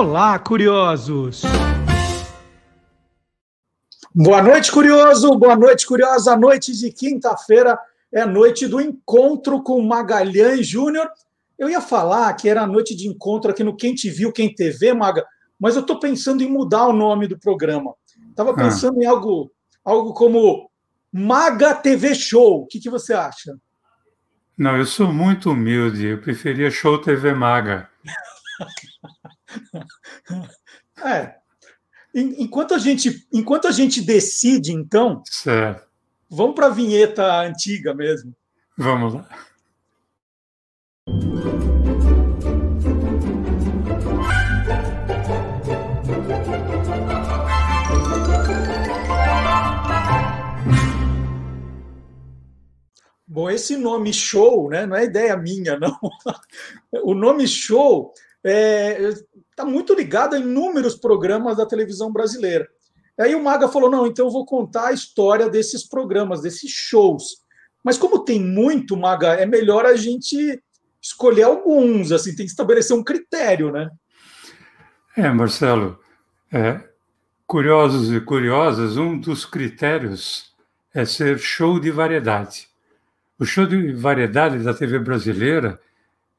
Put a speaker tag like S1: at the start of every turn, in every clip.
S1: Olá, curiosos!
S2: Boa noite, curioso! Boa noite, curiosa! A noite de quinta-feira é a noite do encontro com Magalhães Júnior. Eu ia falar que era a noite de encontro aqui no Quem Te Viu, Quem TV, Maga, mas eu estou pensando em mudar o nome do programa. Estava ah. pensando ah. em algo, algo como Maga TV Show. O que, que você acha?
S3: Não, eu sou muito humilde. Eu preferia Show TV Maga.
S2: é. Enquanto a gente, enquanto a gente decide, então,
S3: certo.
S2: vamos para a vinheta antiga mesmo.
S3: Vamos lá.
S2: Bom, esse nome show, né, não é ideia minha, não. O nome show está é, tá muito ligado a inúmeros programas da televisão brasileira. Aí o Maga falou: não, então eu vou contar a história desses programas, desses shows. Mas como tem muito, Maga, é melhor a gente escolher alguns, assim, tem que estabelecer um critério, né?
S3: É, Marcelo, é, curiosos e curiosas, um dos critérios é ser show de variedade. O show de variedade da TV brasileira,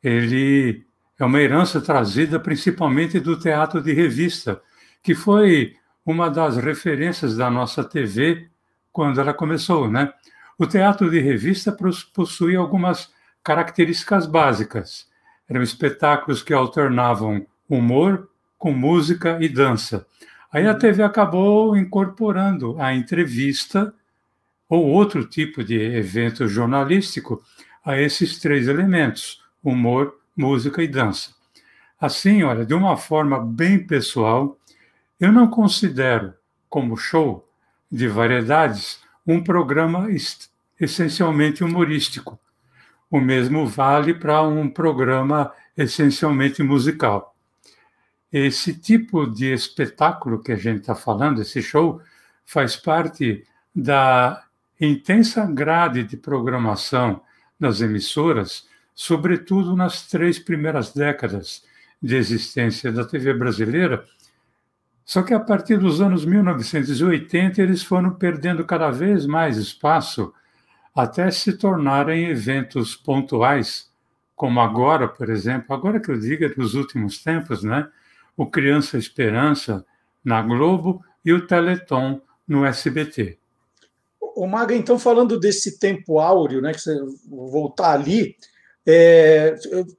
S3: ele é uma herança trazida principalmente do teatro de revista, que foi uma das referências da nossa TV quando ela começou, né? O teatro de revista possui algumas características básicas. Eram espetáculos que alternavam humor com música e dança. Aí a TV acabou incorporando a entrevista ou outro tipo de evento jornalístico a esses três elementos: humor, música e dança. Assim, olha, de uma forma bem pessoal, eu não considero como show de variedades um programa essencialmente humorístico. O mesmo vale para um programa essencialmente musical. Esse tipo de espetáculo que a gente está falando, esse show, faz parte da intensa grade de programação das emissoras, sobretudo nas três primeiras décadas de existência da TV brasileira. Só que a partir dos anos 1980 eles foram perdendo cada vez mais espaço até se tornarem eventos pontuais, como agora, por exemplo, agora que eu digo é nos últimos tempos, né? O Criança Esperança na Globo e o Teleton no SBT.
S2: O Maga, então, falando desse tempo áureo, né, que você voltar ali, é,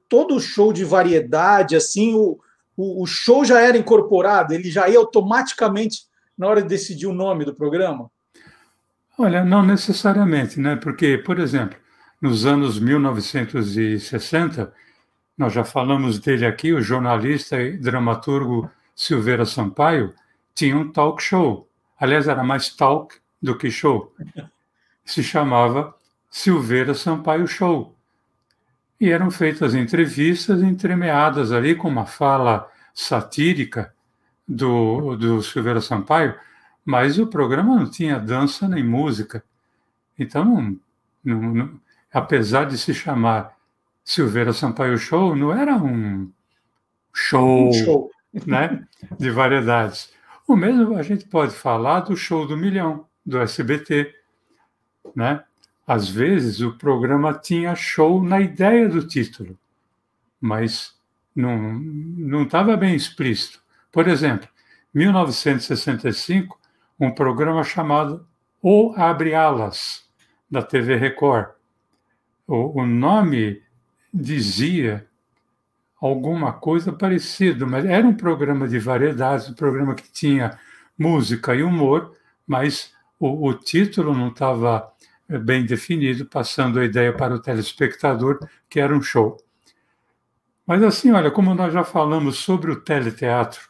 S2: todo show de variedade, assim, o, o, o, show já era incorporado, ele já ia automaticamente na hora de decidir o nome do programa?
S3: Olha, não necessariamente, né? Porque, por exemplo, nos anos 1960, nós já falamos dele aqui, o jornalista e dramaturgo Silveira Sampaio tinha um talk show. Aliás, era mais talk do que show. Se chamava Silveira Sampaio Show. E eram feitas entrevistas entremeadas ali com uma fala satírica do, do Silveira Sampaio, mas o programa não tinha dança nem música. Então, não, não, não, apesar de se chamar Silveira Sampaio Show, não era um show, um show. Né, de variedades. O mesmo a gente pode falar do show do milhão, do SBT. Né? Às vezes o programa tinha show na ideia do título, mas não estava bem explícito. Por exemplo, 1965, um programa chamado O Abre Alas, da TV Record. O, o nome dizia alguma coisa parecida, mas era um programa de variedades, um programa que tinha música e humor, mas o, o título não estava bem definido, passando a ideia para o telespectador que era um show. Mas assim, olha, como nós já falamos sobre o teleteatro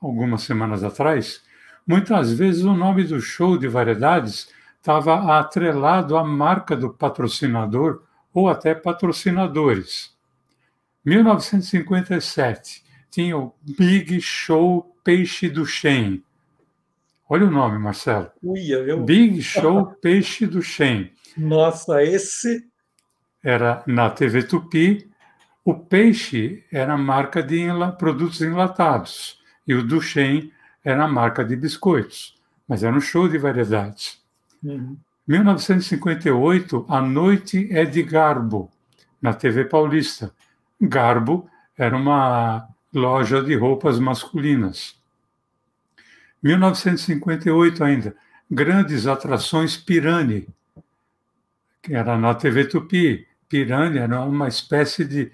S3: algumas semanas atrás, Muitas vezes o nome do show de variedades estava atrelado à marca do patrocinador ou até patrocinadores. 1957 tinha o Big Show Peixe do Shen. Olha o nome, Marcelo.
S2: Uia, viu?
S3: Big Show Peixe do Shen.
S2: Nossa, esse
S3: era na TV Tupi. O peixe era marca de produtos enlatados e o Duchenne era a marca de biscoitos, mas era um show de variedades. Uhum. 1958, A Noite é de Garbo, na TV Paulista. Garbo era uma loja de roupas masculinas. 1958 ainda, Grandes Atrações Pirani, que era na TV Tupi. Pirani era uma espécie de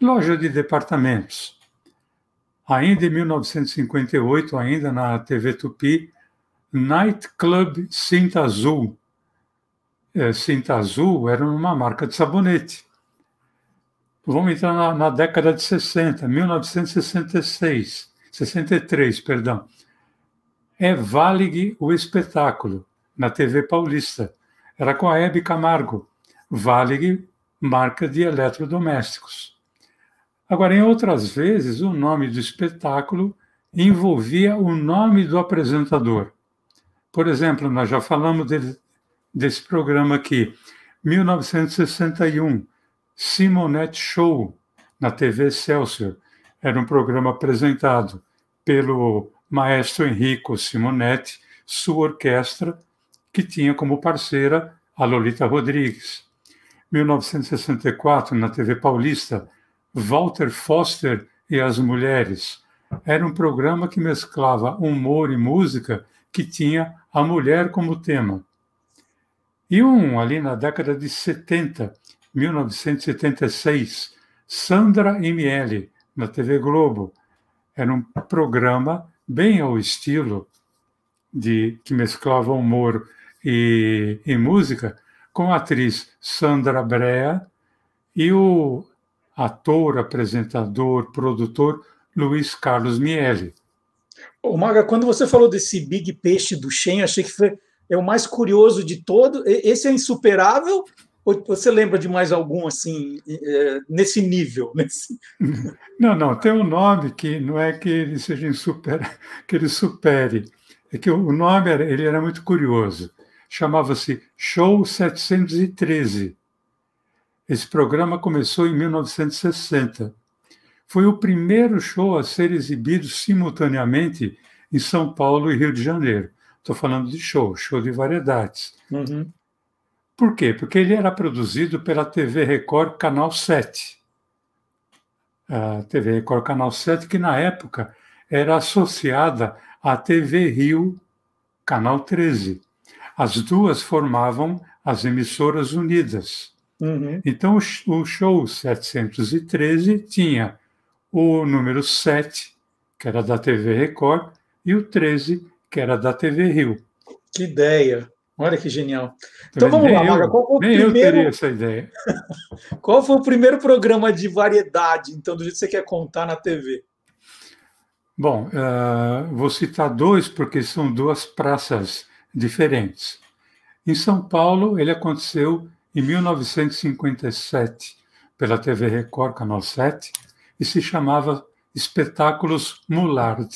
S3: loja de departamentos. Ainda em 1958, ainda na TV Tupi, Night Club Cinta Azul. É, Cinta Azul era uma marca de sabonete. Vamos entrar na, na década de 60, 1966, 63, perdão. É Valig o espetáculo, na TV Paulista. Era com a Hebe Camargo. Valig, marca de eletrodomésticos. Agora, em outras vezes, o nome do espetáculo envolvia o nome do apresentador. Por exemplo, nós já falamos dele, desse programa aqui, 1961, Simonette Show, na TV Excelsior. Era um programa apresentado pelo maestro Enrico Simonetti, sua orquestra, que tinha como parceira a Lolita Rodrigues. 1964, na TV Paulista, Walter Foster e as Mulheres. Era um programa que mesclava humor e música que tinha a mulher como tema. E um ali na década de 70, 1976, Sandra e Miele, na TV Globo. Era um programa bem ao estilo de que mesclava humor e, e música, com a atriz Sandra Brea e o ator, apresentador, produtor Luiz Carlos Miele.
S2: Ô, Maga, quando você falou desse Big Peixe do Shen, achei que foi é o mais curioso de todo. Esse é insuperável? Você lembra de mais algum assim é, nesse nível? Nesse...
S3: Não, não. Tem um nome que não é que ele seja insuper, que ele supere. É que o nome era, ele era muito curioso. Chamava-se Show 713. Esse programa começou em 1960. Foi o primeiro show a ser exibido simultaneamente em São Paulo e Rio de Janeiro. Estou falando de show, show de variedades. Uhum. Por quê? Porque ele era produzido pela TV Record Canal 7. A TV Record Canal 7, que na época era associada à TV Rio Canal 13. As duas formavam as emissoras unidas. Uhum. Então, o show 713 tinha o número 7, que era da TV Record, e o 13, que era da TV Rio.
S2: Que ideia! Olha que genial.
S3: Então vamos lá, Maga. Qual foi o nem primeiro... eu teria essa ideia.
S2: Qual foi o primeiro programa de variedade, então, do jeito que você quer contar na TV?
S3: Bom, uh, vou citar dois, porque são duas praças diferentes. Em São Paulo, ele aconteceu em 1957 pela TV Record, Canal 7, e se chamava Espetáculos Mulard.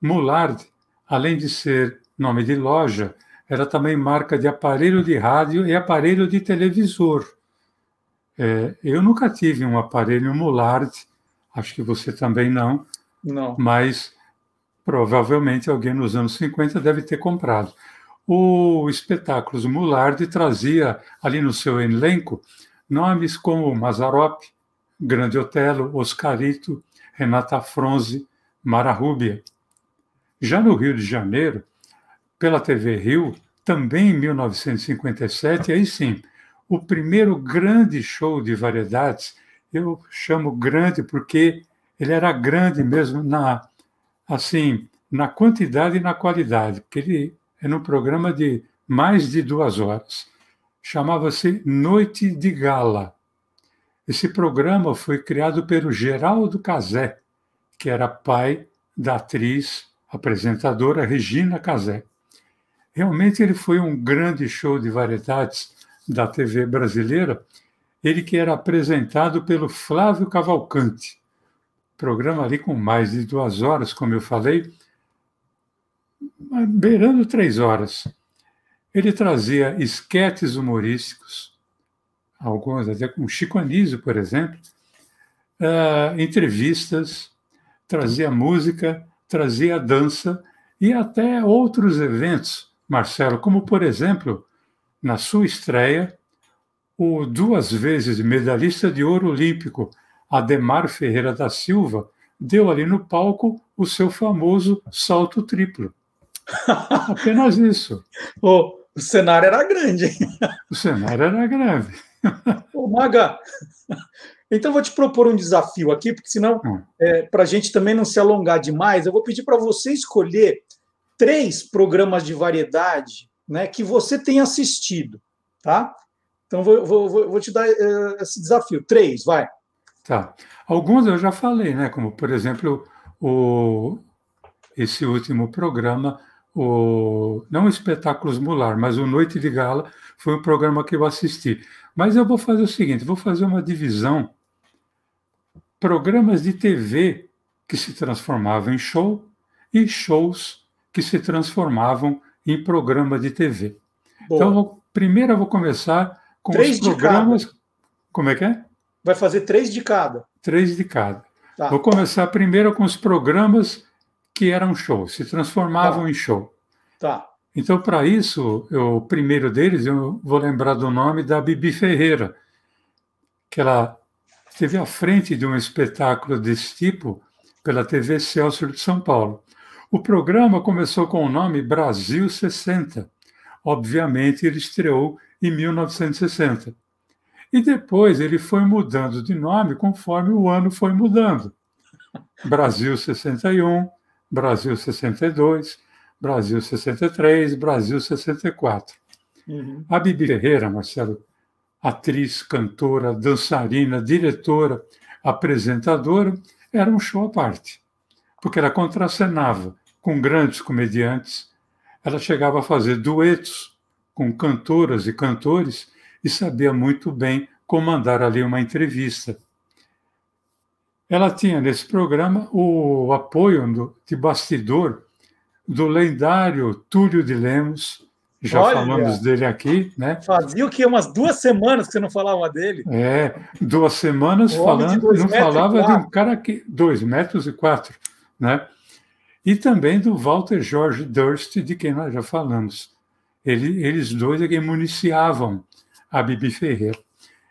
S3: Mulard, além de ser nome de loja, era também marca de aparelho de rádio e aparelho de televisor. É, eu nunca tive um aparelho Mulard, acho que você também não,
S2: não.
S3: mas provavelmente alguém nos anos 50 deve ter comprado o Espetáculos Mulard trazia ali no seu elenco nomes como Mazarop, Grande Otelo, Oscarito, Renata Fronze, Mara Rúbia. Já no Rio de Janeiro, pela TV Rio, também em 1957, aí sim, o primeiro grande show de variedades, eu chamo grande porque ele era grande mesmo na assim, na quantidade e na qualidade, porque ele era um programa de mais de duas horas. Chamava-se Noite de Gala. Esse programa foi criado pelo Geraldo Cazé, que era pai da atriz, apresentadora Regina Casé. Realmente ele foi um grande show de variedades da TV brasileira, ele que era apresentado pelo Flávio Cavalcante. Programa ali com mais de duas horas, como eu falei, beirando três horas. Ele trazia esquetes humorísticos, alguns até com Chico Anísio, por exemplo, uh, entrevistas, trazia música, trazia dança e até outros eventos, Marcelo, como por exemplo, na sua estreia, o duas vezes medalhista de ouro olímpico, Ademar Ferreira da Silva, deu ali no palco o seu famoso salto triplo. Apenas isso.
S2: Oh, o cenário era grande.
S3: O cenário era grande.
S2: Ô, Maga, então vou te propor um desafio aqui, porque senão, hum. é, para a gente também não se alongar demais, eu vou pedir para você escolher três programas de variedade né, que você tem assistido, tá? Então vou, vou, vou te dar uh, esse desafio. Três, vai.
S3: Tá. Alguns eu já falei, né? Como, por exemplo, o, esse último programa, o, não Espetáculos Mular, mas o Noite de Gala, foi um programa que eu assisti. Mas eu vou fazer o seguinte: vou fazer uma divisão. Programas de TV que se transformavam em show e shows que se transformavam em programa de TV. Boa. Então, vou, primeiro eu vou começar com três os programas. Como é que é?
S2: Vai fazer três de cada.
S3: Três de cada. Tá. Vou começar primeiro com os programas que eram show, se transformavam tá. em show.
S2: Tá.
S3: Então, para isso, eu, o primeiro deles, eu vou lembrar do nome da Bibi Ferreira, que ela esteve à frente de um espetáculo desse tipo pela TV Celso de São Paulo. O programa começou com o nome Brasil 60. Obviamente, ele estreou em 1960. E depois ele foi mudando de nome conforme o ano foi mudando. Brasil 61, Brasil 62, Brasil 63, Brasil 64. Uhum. A Bibi Ferreira, Marcelo, atriz, cantora, dançarina, diretora, apresentadora, era um show à parte, porque ela contracenava com grandes comediantes, ela chegava a fazer duetos com cantoras e cantores e sabia muito bem comandar ali uma entrevista. Ela tinha nesse programa o apoio do, de bastidor do lendário Túlio de Lemos, já Olha, falamos dele aqui, né?
S2: Fazia o que umas duas semanas que você não falava dele.
S3: É, duas semanas falando, não falava de um cara que dois metros e quatro, né? E também do Walter George Durst, de quem nós já falamos. Ele, eles dois é que municiavam a Bibi Ferreira.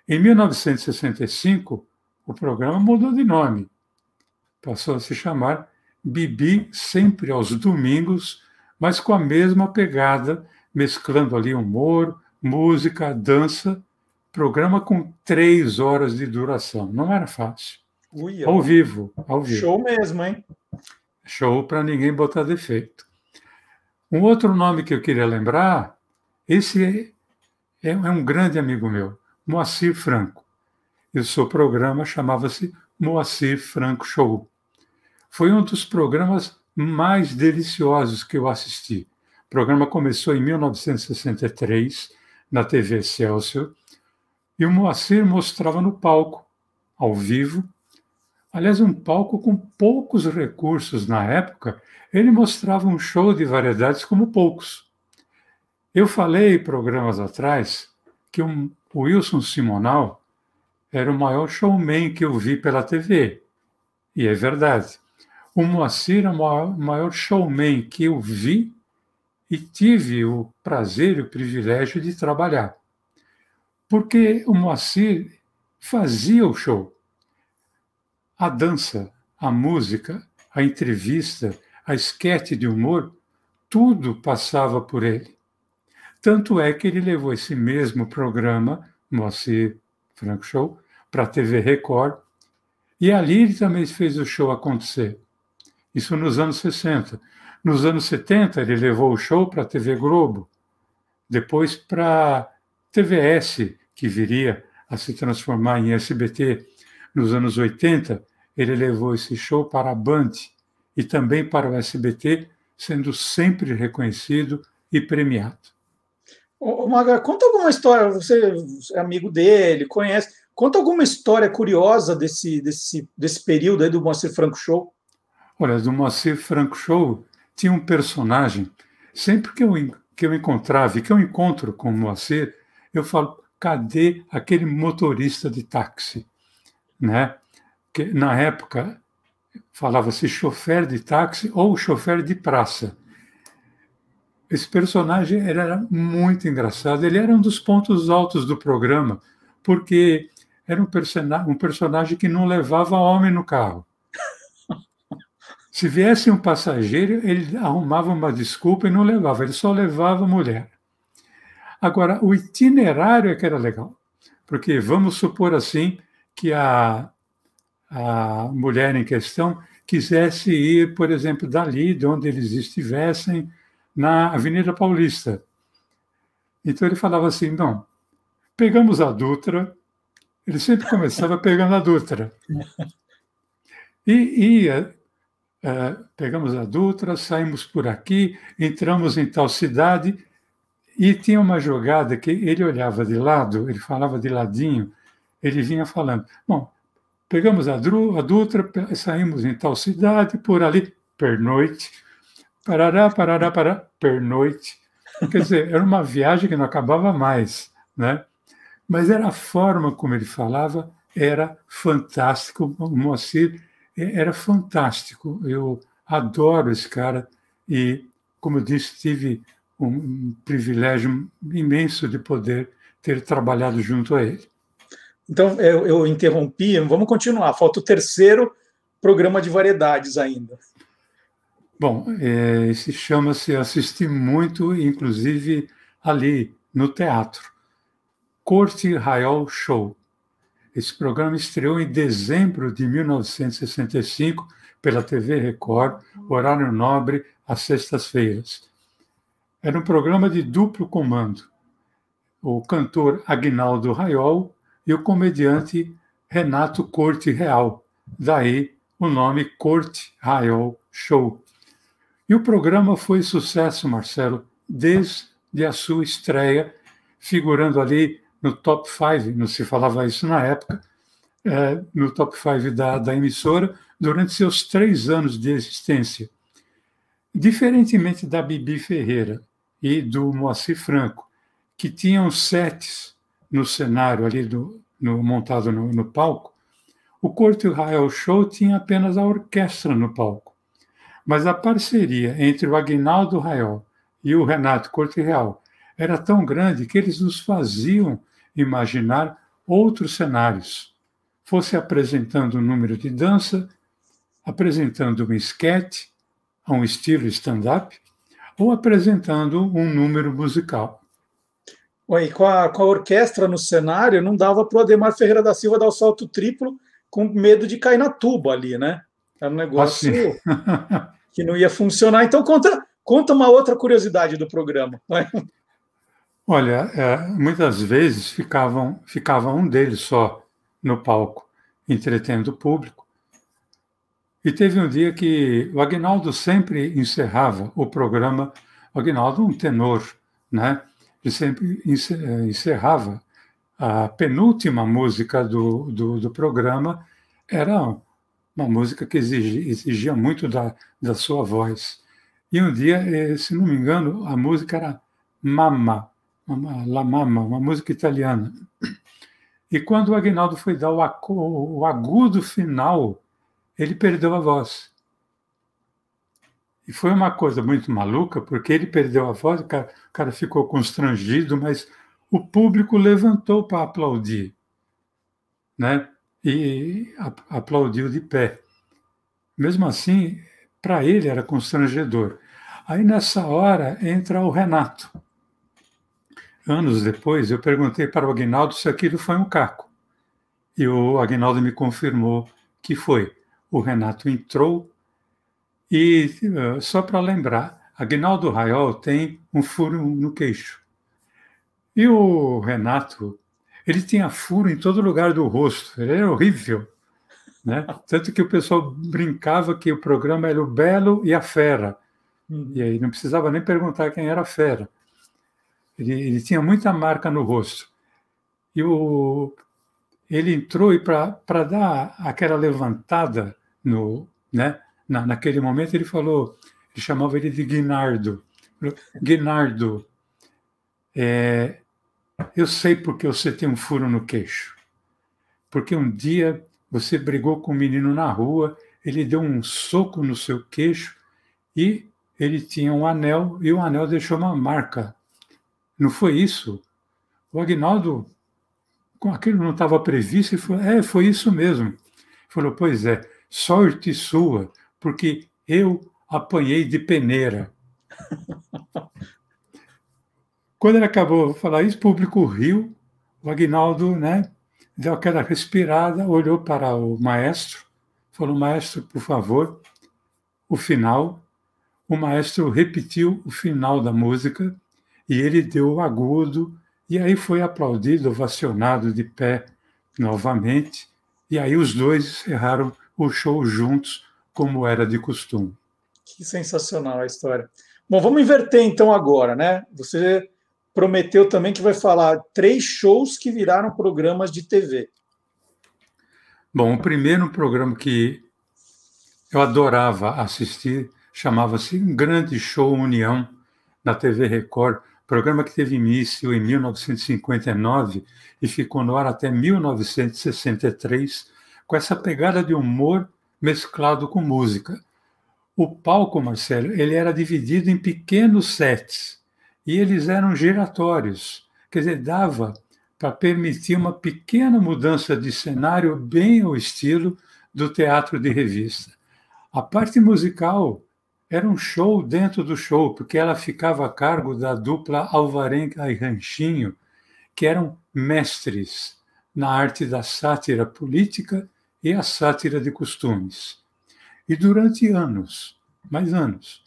S3: Em 1965, o programa mudou de nome. Passou a se chamar Bibi sempre aos domingos, mas com a mesma pegada, mesclando ali humor, música, dança. Programa com três horas de duração. Não era fácil. Ui, ao vivo, ao vivo.
S2: Show mesmo, hein?
S3: Show para ninguém botar defeito. Um outro nome que eu queria lembrar, esse é, é um grande amigo meu, Moacir Franco. E o seu programa chamava-se Moacir Franco Show. Foi um dos programas mais deliciosos que eu assisti. O programa começou em 1963 na TV Excelsior e o Moacir mostrava no palco, ao vivo. Aliás, um palco com poucos recursos na época, ele mostrava um show de variedades como poucos. Eu falei programas atrás que o Wilson Simonal era o maior showman que eu vi pela TV. E é verdade. O Moacir é o maior, maior showman que eu vi e tive o prazer e o privilégio de trabalhar. Porque o Moacir fazia o show. A dança, a música, a entrevista, a esquete de humor, tudo passava por ele. Tanto é que ele levou esse mesmo programa, Moacir Franco Show, para a TV Record, e ali ele também fez o show acontecer. Isso nos anos 60. Nos anos 70, ele levou o show para a TV Globo, depois para a TVS, que viria a se transformar em SBT. Nos anos 80, ele levou esse show para a Band e também para o SBT, sendo sempre reconhecido e premiado.
S2: Ô, Maga, conta alguma história, você é amigo dele, conhece, conta alguma história curiosa desse, desse, desse período aí do Moacir Franco Show.
S3: Olha, do Moacir Franco Show tinha um personagem, sempre que eu, que eu encontrava e que eu encontro com o Moacir, eu falo, cadê aquele motorista de táxi? Né? Porque na época falava-se chofer de táxi ou chofer de praça. Esse personagem era muito engraçado, ele era um dos pontos altos do programa, porque era um, um personagem que não levava homem no carro. Se viesse um passageiro, ele arrumava uma desculpa e não levava, ele só levava mulher. Agora, o itinerário é que era legal, porque vamos supor assim que a, a mulher em questão quisesse ir, por exemplo, dali, de onde eles estivessem, na Avenida Paulista. Então ele falava assim: não, pegamos a Dutra, ele sempre começava pegando a Dutra. E ia, é, pegamos a Dutra, saímos por aqui, entramos em tal cidade, e tinha uma jogada que ele olhava de lado, ele falava de ladinho, ele vinha falando: bom, pegamos a, Dru, a Dutra, saímos em tal cidade, por ali, pernoite, parará, parará, parará, pernoite. Quer dizer, era uma viagem que não acabava mais, né? Mas era a forma como ele falava, era fantástico. O Moacir era fantástico. Eu adoro esse cara e, como eu disse, tive um privilégio imenso de poder ter trabalhado junto a ele.
S2: Então, eu, eu interrompi, vamos continuar. Falta o terceiro programa de variedades ainda.
S3: Bom, é, esse chama-se Assisti Muito, inclusive ali no teatro. Corte Raiol Show. Esse programa estreou em dezembro de 1965 pela TV Record, horário nobre, às sextas-feiras. Era um programa de duplo comando. O cantor Agnaldo Raiol e o comediante Renato Corte Real. Daí o nome Corte Raiol Show. E o programa foi sucesso, Marcelo, desde a sua estreia, figurando ali no top 5, não se falava isso na época, é, no top 5 da, da emissora, durante seus três anos de existência. Diferentemente da Bibi Ferreira e do Moacir Franco, que tinham sets no cenário ali do, no, montado no, no, palco, o Corte Israel Show tinha apenas a orquestra no palco. Mas a parceria entre o Aguinaldo Rael e o Renato Corte Real era tão grande que eles nos faziam imaginar outros cenários. Fosse apresentando um número de dança, apresentando um esquete, a um estilo stand-up, ou apresentando um número musical.
S2: Oi, com a, com a orquestra no cenário, não dava para o Ademar Ferreira da Silva dar o salto triplo com medo de cair na tuba ali, né? Era um negócio assim. que não ia funcionar. Então, conta, conta uma outra curiosidade do programa.
S3: Olha, é, muitas vezes ficavam, ficava um deles só no palco, entretendo o público. E teve um dia que o Agnaldo sempre encerrava o programa, o Agnaldo um tenor, né? E sempre eh, encerrava a penúltima música do, do, do programa, era uma música que exigia, exigia muito da, da sua voz. E um dia, eh, se não me engano, a música era Mamma, La Mamma, uma música italiana. E quando o Agnaldo foi dar o agudo final, ele perdeu a voz. E foi uma coisa muito maluca, porque ele perdeu a voz, o cara, o cara ficou constrangido, mas o público levantou para aplaudir, né? E aplaudiu de pé. Mesmo assim, para ele era constrangedor. Aí nessa hora entra o Renato. Anos depois, eu perguntei para o Agnaldo se aquilo foi um caco. E o Agnaldo me confirmou que foi. O Renato entrou, e uh, só para lembrar, Agnaldo Raiol tem um furo no queixo. E o Renato, ele tinha furo em todo lugar do rosto, ele era horrível. Né? Tanto que o pessoal brincava que o programa era o Belo e a Fera. Hum. E aí não precisava nem perguntar quem era a Fera. Ele, ele tinha muita marca no rosto. E o, ele entrou e para dar aquela levantada no, né, na, naquele momento ele falou, ele chamava ele de Guinardo. Guinardo, é, eu sei porque você tem um furo no queixo. Porque um dia você brigou com o menino na rua, ele deu um soco no seu queixo e ele tinha um anel e o anel deixou uma marca. Não foi isso? O Agnaldo, com aquilo não estava previsto, e falou: É, foi isso mesmo. Ele falou: Pois é, sorte sua, porque eu apanhei de peneira. Quando ele acabou de falar isso, o público riu, o Agnaldo né, deu aquela respirada, olhou para o maestro, falou: Maestro, por favor, o final. O maestro repetiu o final da música e ele deu o agudo, e aí foi aplaudido, ovacionado de pé novamente, e aí os dois encerraram o show juntos, como era de costume.
S2: Que sensacional a história. Bom, vamos inverter então agora, né? Você prometeu também que vai falar três shows que viraram programas de TV.
S3: Bom, o primeiro programa que eu adorava assistir chamava-se Um Grande Show União, na TV Record, programa que teve início em 1959 e ficou no ar até 1963, com essa pegada de humor mesclado com música. O palco, Marcelo, ele era dividido em pequenos sets e eles eram giratórios, quer dizer, dava para permitir uma pequena mudança de cenário bem ao estilo do teatro de revista. A parte musical era um show dentro do show, porque ela ficava a cargo da dupla Alvarenga e Ranchinho, que eram mestres na arte da sátira política e a sátira de costumes. E durante anos, mais anos,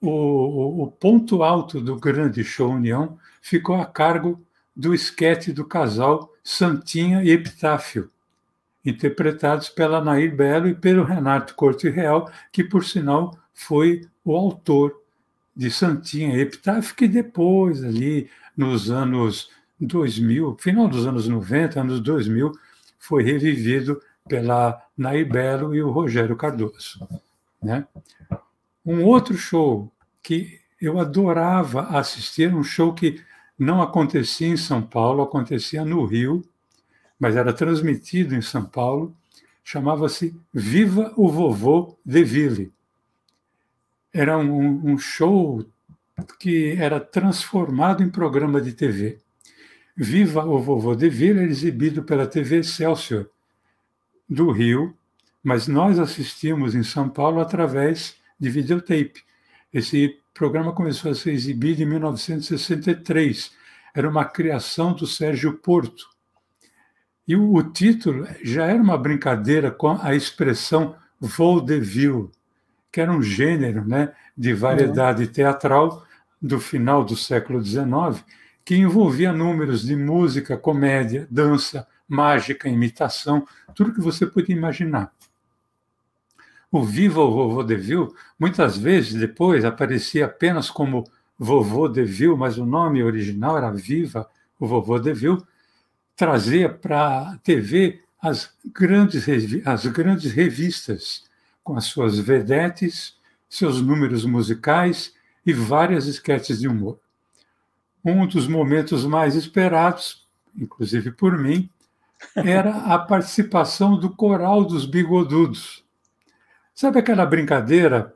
S3: o, o, ponto alto do grande show União ficou a cargo do esquete do casal Santinha e Epitáfio, interpretados pela Nair Belo e pelo Renato Corte Real, que, por sinal, foi o autor de Santinha e Epitáfio, que depois, ali nos anos 2000, final dos anos 90, anos 2000, foi revivido pela Nair Belo e o Rogério Cardoso. Né? Um outro show que eu adorava assistir, um show que não acontecia em São Paulo, acontecia no Rio, mas era transmitido em São Paulo, chamava-se Viva o Vovô de Ville. Era um, um show que era transformado em programa de TV. Viva o Vovô de Ville era exibido pela TV Excelsior do Rio, mas nós assistimos em São Paulo através de videotape. Esse programa começou a ser exibido em 1963. Era uma criação do Sérgio Porto. E o, o título já era uma brincadeira com a expressão vaudeville, que era um gênero né, de variedade uhum. teatral do final do século XIX, que envolvia números de música, comédia, dança, mágica, imitação, tudo que você podia imaginar. O Viva o Vovô Deville, muitas vezes depois aparecia apenas como Vovô Deville, mas o nome original era Viva o Vovô Deville, trazia para a TV as grandes, as grandes revistas, com as suas vedetes, seus números musicais e várias esquetes de humor. Um dos momentos mais esperados, inclusive por mim, era a participação do coral dos bigodudos, Sabe aquela brincadeira?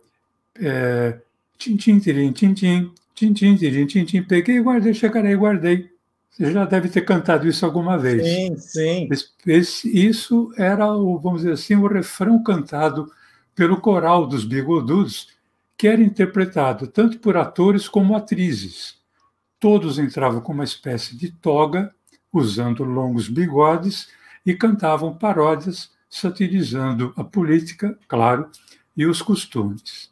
S3: É, tintim, tirim, tintim, tintim, tirim, tintim, peguei, guardei, chegarei, guardei. Você já deve ter cantado isso alguma vez.
S2: Sim, sim.
S3: Esse, isso era, o, vamos dizer assim, o refrão cantado pelo coral dos bigodudos, que era interpretado tanto por atores como atrizes. Todos entravam com uma espécie de toga, usando longos bigodes, e cantavam paródias satirizando a política, claro, e os costumes.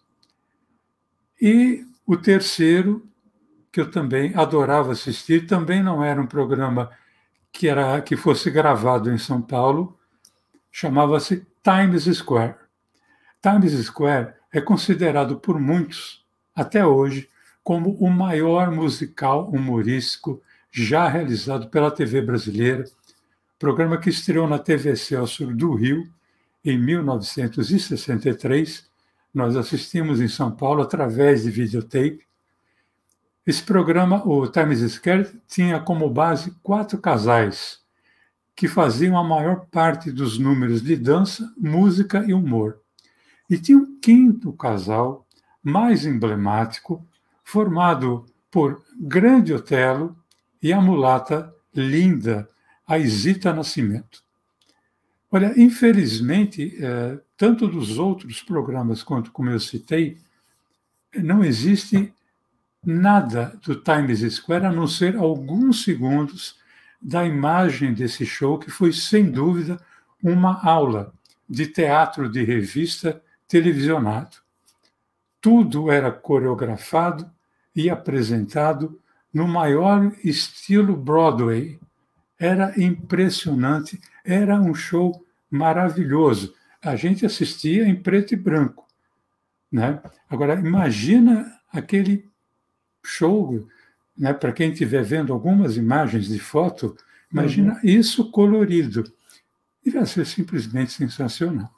S3: E o terceiro, que eu também adorava assistir, também não era um programa que, era, que fosse gravado em São Paulo, chamava-se Times Square. Times Square é considerado por muitos, até hoje, como o maior musical humorístico já realizado pela TV brasileira programa que estreou na TV Celso do Rio em 1963. Nós assistimos em São Paulo através de videotape. Esse programa, o Times Square, tinha como base quatro casais que faziam a maior parte dos números de dança, música e humor. E tinha um quinto casal, mais emblemático, formado por Grande Otelo e a mulata linda, a Isita Nascimento. Olha, infelizmente, é, tanto dos outros programas quanto como eu citei, não existe nada do Times Square a não ser alguns segundos da imagem desse show, que foi, sem dúvida, uma aula de teatro de revista televisionado. Tudo era coreografado e apresentado no maior estilo Broadway. Era impressionante, era um show maravilhoso. A gente assistia em preto e branco. Né? Agora, imagina aquele show né, para quem estiver vendo algumas imagens de foto, imagina uhum. isso colorido. Devia ser simplesmente sensacional.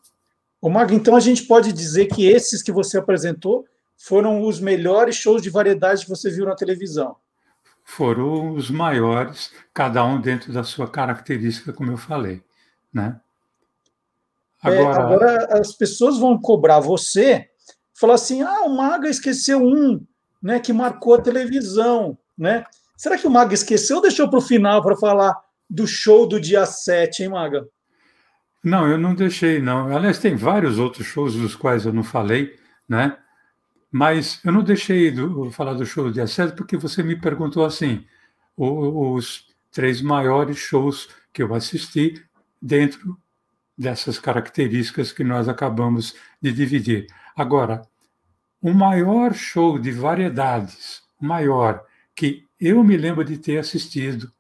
S2: O Mag, então a gente pode dizer que esses que você apresentou foram os melhores shows de variedade que você viu na televisão.
S3: Foram os maiores, cada um dentro da sua característica, como eu falei, né?
S2: Agora, é, agora as pessoas vão cobrar você, falar assim: "Ah, o Maga esqueceu um, né, que marcou a televisão" né? Será que o Maga esqueceu ou deixou para o final para falar do show do dia 7, hein, Maga?
S3: Não, eu não deixei, não. Aliás, tem vários outros shows dos quais eu não falei, né? Mas eu não deixei de falar do show do dia 7 porque você me perguntou assim, os três maiores shows que eu assisti dentro dessas características que nós acabamos de dividir. Agora, o maior show de variedades, maior, que eu me lembro de ter assistido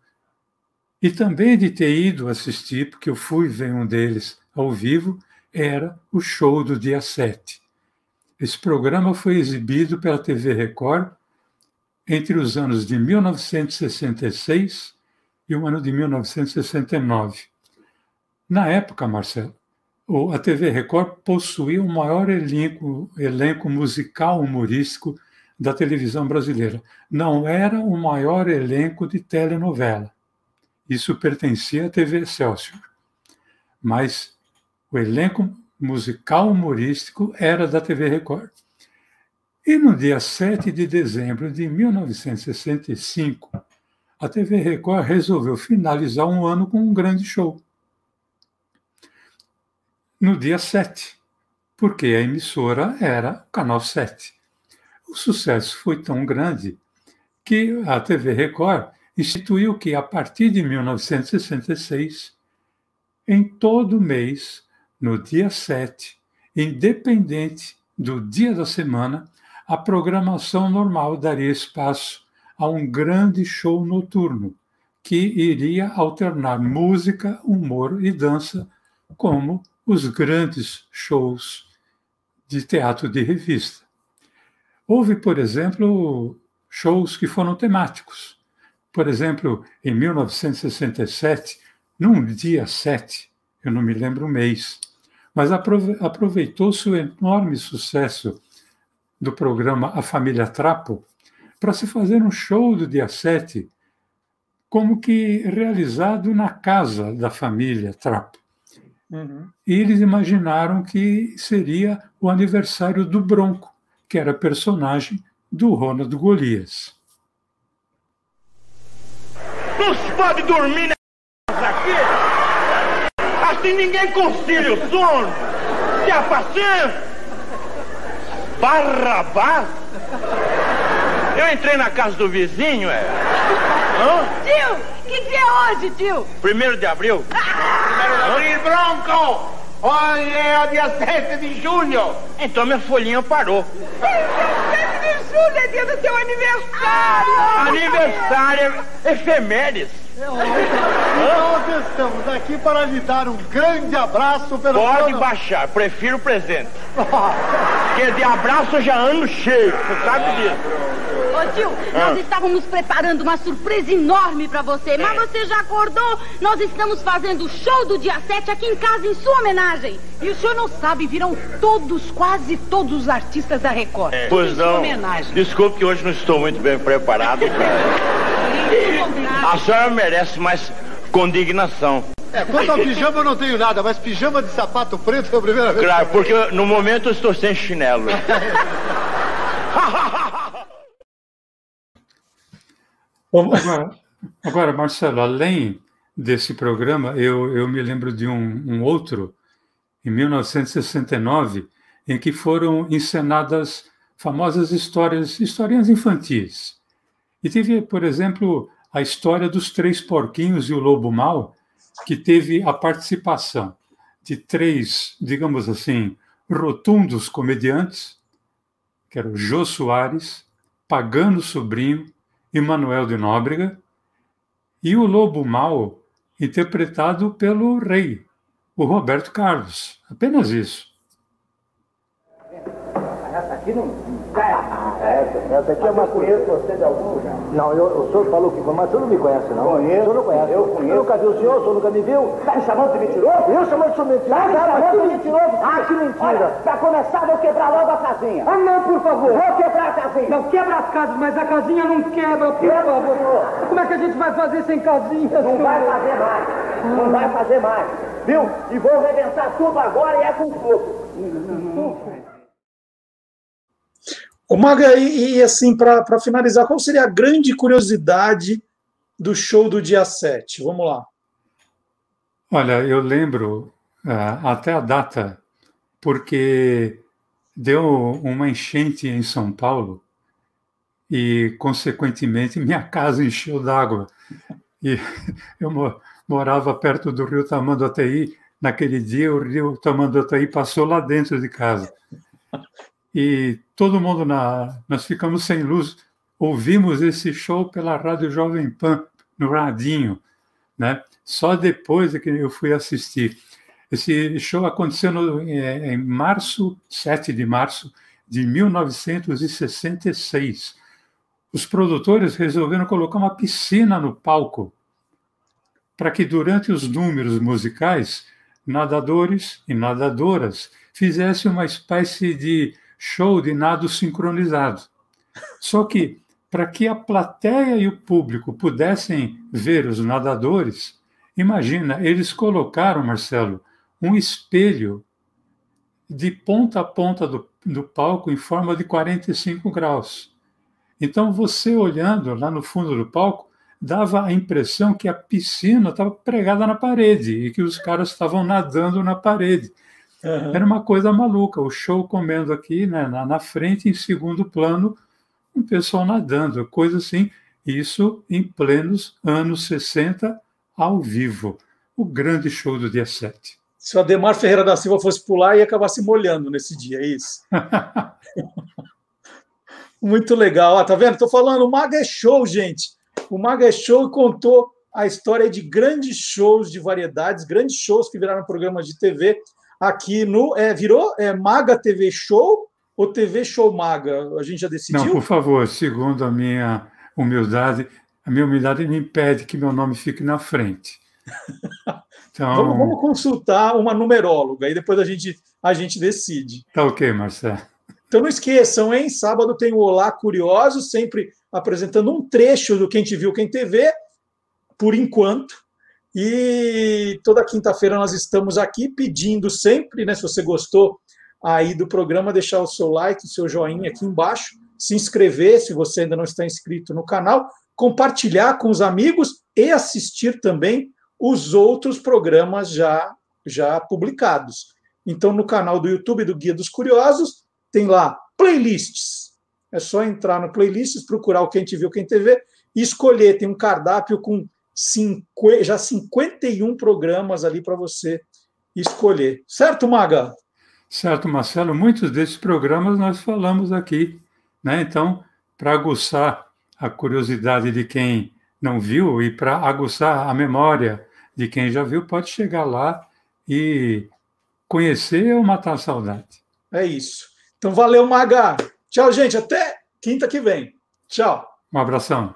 S3: e também de ter ido assistir, porque eu fui ver um deles ao vivo, era o show do dia 7. Esse programa foi exibido pela TV Record entre os anos de 1966 e o ano de 1969. Na época, Marcelo, a TV Record possuía o maior elenco, elenco musical humorístico da televisão brasileira. Não era o maior elenco de telenovela. Isso pertencia à TV Excelsior. Mas o elenco musical humorístico era da TV Record. E no dia 7 de dezembro de 1965, a TV Record resolveu finalizar um ano com um grande show. No dia 7, porque a emissora era o Canal 7. O sucesso foi tão grande que a TV Record instituiu que, a partir de 1966, em todo mês, no dia 7, independente do dia da semana, a programação normal daria espaço a um grande show noturno que iria alternar música, humor e dança, como os grandes shows de teatro de revista. Houve, por exemplo, shows que foram temáticos. Por exemplo, em 1967, num dia 7, eu não me lembro o mês, mas aproveitou-se o enorme sucesso do programa A Família Trapo para se fazer um show do dia 7, como que realizado na casa da família Trapo. Uhum. E eles imaginaram que seria o aniversário do Bronco que era personagem do Ronald Golias.
S4: Não se pode dormir nessa aqui? Assim ninguém concilia o sono. Que a paciência. Barrabás? Eu entrei na casa do vizinho, é.
S5: Hã? Tio, que dia é hoje, tio?
S4: Primeiro de abril. Primeiro de abril, Bronco! Hoje é o dia 7 de julho. Então minha folhinha parou.
S5: 7 de julho é dia do teu aniversário.
S4: Aniversário, efemérides.
S6: Nós estamos aqui para lhe dar um grande abraço pelo
S4: Pode baixar, prefiro o presente. Porque de abraço já ando cheio, você sabe disso.
S5: Ô tio, nós ah. estávamos preparando uma surpresa enorme para você, mas é. você já acordou? Nós estamos fazendo o show do dia 7 aqui em casa em sua homenagem.
S7: E o senhor não sabe, viram todos, quase todos os artistas da Record. É.
S4: Pois não. Homenagem. Desculpe que hoje não estou muito bem preparado. a senhora merece mais condignação.
S6: É, quanto ao pijama eu não tenho nada, mas pijama de sapato preto foi a primeira vez.
S4: Claro, porque no momento eu estou sem chinelo.
S3: Agora, agora, Marcelo, além desse programa, eu, eu me lembro de um, um outro, em 1969, em que foram encenadas famosas histórias, historinhas infantis. E teve, por exemplo, a história dos Três Porquinhos e o Lobo Mal, que teve a participação de três, digamos assim, rotundos comediantes, que eram Jô Soares, Pagano Sobrinho e Manuel de Nóbrega, e o Lobo Mal, interpretado pelo rei, o Roberto Carlos. Apenas isso.
S8: Essa aqui não essa, aqui é uma conheço você de algum lugar? Não, eu, o senhor falou que mas o senhor não me conhece, não. Conheço. O senhor não conhece. Eu conheço. Eu nunca vi o senhor, o senhor nunca me viu. Tá me chamando de mentiroso? Eu chamando de senhor mentiroso? Ah, tá chamando de mentiroso? Ah, que mentira. Olha, pra começar, vou quebrar logo a casinha. Ah, não, por favor. Vou quebrar a casinha.
S1: Não, quebra as casas, mas a casinha não quebra, por
S8: Quebra,
S1: favor.
S8: senhor.
S1: Como é que a gente vai fazer sem casinha,
S8: Não
S1: senhor?
S8: vai fazer mais. Não vai fazer mais. Viu? E vou arrebentar tudo agora e é com fogo.
S2: Ô, Maga, e, e, assim, para finalizar, qual seria a grande curiosidade do show do dia 7? Vamos lá.
S3: Olha, eu lembro ah, até a data, porque deu uma enchente em São Paulo e, consequentemente, minha casa encheu d'água. E eu mo- morava perto do rio Tamanduateí. Naquele dia, o rio Tamanduateí passou lá dentro de casa. E todo mundo, na, nós ficamos sem luz, ouvimos esse show pela Rádio Jovem Pan, no radinho, né? Só depois é que eu fui assistir. Esse show aconteceu no, em março, 7 de março de 1966. Os produtores resolveram colocar uma piscina no palco para que durante os números musicais, nadadores e nadadoras fizessem uma espécie de show de nado sincronizado. Só que, para que a plateia e o público pudessem ver os nadadores, imagina, eles colocaram, Marcelo, um espelho de ponta a ponta do, do palco em forma de 45 graus. Então, você olhando lá no fundo do palco, dava a impressão que a piscina estava pregada na parede e que os caras estavam nadando na parede.
S2: Uhum.
S3: Era uma coisa maluca. O show comendo aqui né, na, na frente, em segundo plano, um pessoal nadando, coisa assim. Isso em plenos anos 60, ao vivo. O grande show do dia 7.
S2: Se o Ademar Ferreira da Silva fosse pular, ia acabar se molhando nesse dia, é isso? Muito legal. Ah, tá vendo? Tô falando, o Maga é show, gente. O Maga é show contou a história de grandes shows de variedades, grandes shows que viraram programas de TV aqui no. É, virou é, Maga TV Show ou TV Show Maga? A gente já decidiu?
S3: Não, por favor, segundo a minha humildade, a minha humildade me impede que meu nome fique na frente. Então,
S2: Vamos, vamos consultar uma numeróloga e depois a gente, a gente decide.
S3: tá ok, Marcelo.
S2: Então não esqueçam, hein? Sábado tem o Olá Curioso, sempre apresentando um trecho do Quem Te Viu, Quem TV, por enquanto. E toda quinta-feira nós estamos aqui pedindo sempre, né? Se você gostou aí do programa, deixar o seu like, o seu joinha aqui embaixo, se inscrever se você ainda não está inscrito no canal, compartilhar com os amigos e assistir também os outros programas já, já publicados. Então, no canal do YouTube do Guia dos Curiosos, tem lá playlists. É só entrar no playlists, procurar o Quem Te Viu, Quem TV e escolher. Tem um cardápio com cinqu- já 51 programas ali para você escolher. Certo, Maga?
S3: Certo, Marcelo. Muitos desses programas nós falamos aqui, né? Então, para aguçar a curiosidade de quem não viu e para aguçar a memória de quem já viu, pode chegar lá e conhecer ou matar a saudade.
S2: É isso. Então, valeu, Maga. Tchau, gente. Até quinta que vem. Tchau.
S3: Um abração.